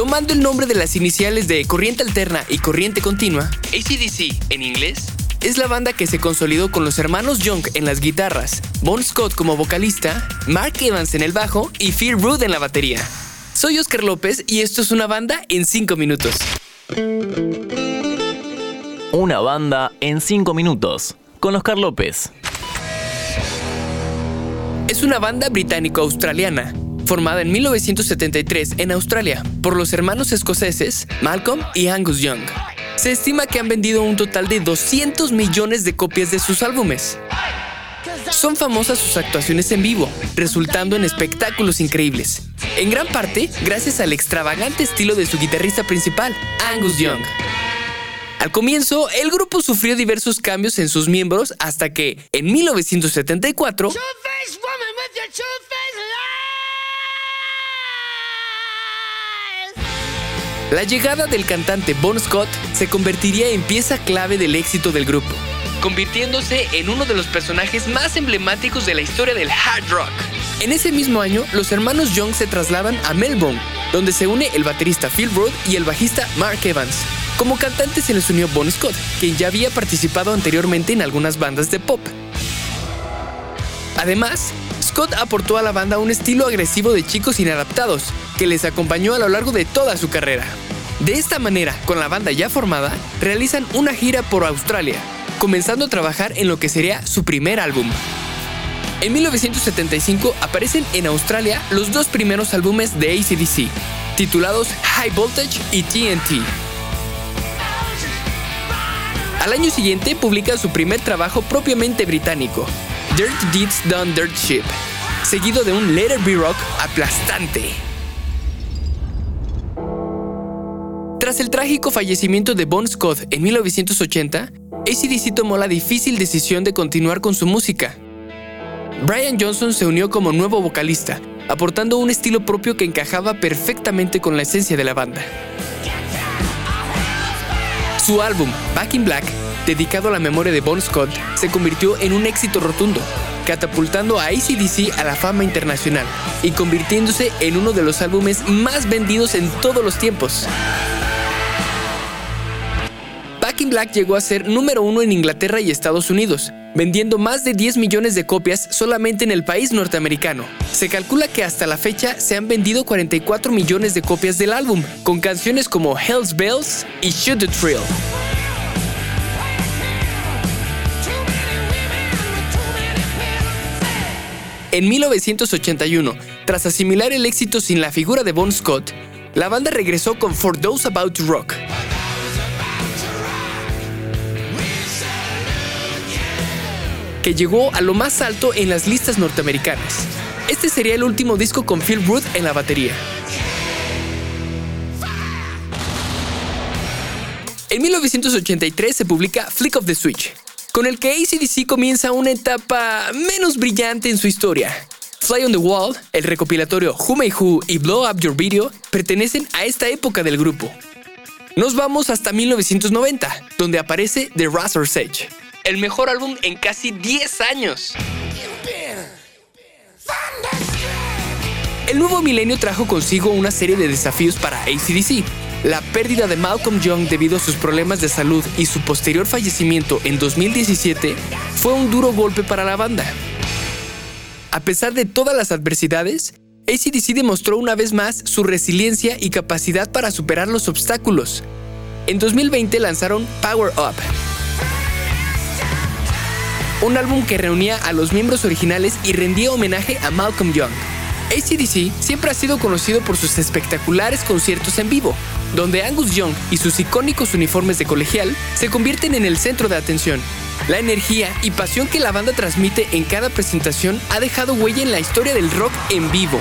Tomando el nombre de las iniciales de corriente alterna y corriente continua, ACDC en inglés, es la banda que se consolidó con los hermanos Young en las guitarras, Bon Scott como vocalista, Mark Evans en el bajo y Phil Rudd en la batería. Soy Oscar López y esto es una banda en 5 minutos. Una banda en 5 minutos con Oscar López. Es una banda británico-australiana, formada en 1973 en Australia por los hermanos escoceses Malcolm y Angus Young. Se estima que han vendido un total de 200 millones de copias de sus álbumes. Son famosas sus actuaciones en vivo, resultando en espectáculos increíbles, en gran parte gracias al extravagante estilo de su guitarrista principal, Angus Young. Al comienzo, el grupo sufrió diversos cambios en sus miembros hasta que, en 1974, La llegada del cantante Bon Scott se convertiría en pieza clave del éxito del grupo, convirtiéndose en uno de los personajes más emblemáticos de la historia del hard rock. En ese mismo año, los hermanos Young se trasladan a Melbourne, donde se une el baterista Phil Rudd y el bajista Mark Evans. Como cantante se les unió Bon Scott, quien ya había participado anteriormente en algunas bandas de pop. Además, Scott aportó a la banda un estilo agresivo de chicos inadaptados, que les acompañó a lo largo de toda su carrera. De esta manera, con la banda ya formada, realizan una gira por Australia, comenzando a trabajar en lo que sería su primer álbum. En 1975 aparecen en Australia los dos primeros álbumes de ACDC, titulados High Voltage y TNT. Al año siguiente publican su primer trabajo propiamente británico, Dirt Deeds Done Dirt Ship, seguido de un Letter Be Rock aplastante. Tras el trágico fallecimiento de Bon Scott en 1980, ACDC tomó la difícil decisión de continuar con su música. Brian Johnson se unió como nuevo vocalista, aportando un estilo propio que encajaba perfectamente con la esencia de la banda. Su álbum, Back in Black, dedicado a la memoria de Bon Scott, se convirtió en un éxito rotundo, catapultando a ACDC a la fama internacional y convirtiéndose en uno de los álbumes más vendidos en todos los tiempos. Black llegó a ser número uno en Inglaterra y Estados Unidos, vendiendo más de 10 millones de copias solamente en el país norteamericano. Se calcula que hasta la fecha se han vendido 44 millones de copias del álbum, con canciones como Hell's Bells y Shoot the Thrill. En 1981, tras asimilar el éxito sin la figura de Bon Scott, la banda regresó con For Those About to Rock, que llegó a lo más alto en las listas norteamericanas. Este sería el último disco con Phil Rudd en la batería. En 1983 se publica Flick of the Switch, con el que ACDC comienza una etapa menos brillante en su historia. Fly on the Wall, el recopilatorio Who May Who y Blow Up Your Video pertenecen a esta época del grupo. Nos vamos hasta 1990, donde aparece The Razor's Edge, el mejor álbum en casi 10 años. El nuevo milenio trajo consigo una serie de desafíos para ACDC. La pérdida de Malcolm Young debido a sus problemas de salud y su posterior fallecimiento en 2017 fue un duro golpe para la banda. A pesar de todas las adversidades, ACDC demostró una vez más su resiliencia y capacidad para superar los obstáculos. En 2020 lanzaron Power Up, un álbum que reunía a los miembros originales y rendía homenaje a Malcolm Young. ACDC siempre ha sido conocido por sus espectaculares conciertos en vivo, donde Angus Young y sus icónicos uniformes de colegial se convierten en el centro de atención. La energía y pasión que la banda transmite en cada presentación ha dejado huella en la historia del rock en vivo.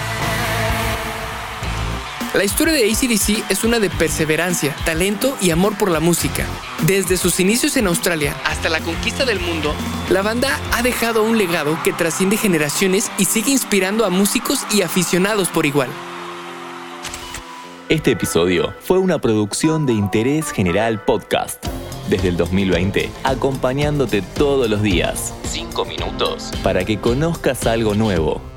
La historia de ACDC es una de perseverancia, talento y amor por la música. Desde sus inicios en Australia hasta la conquista del mundo, la banda ha dejado un legado que trasciende generaciones y sigue inspirando a músicos y aficionados por igual. Este episodio fue una producción de Interés General Podcast. Desde el 2020, acompañándote todos los días. 5 minutos. Para que conozcas algo nuevo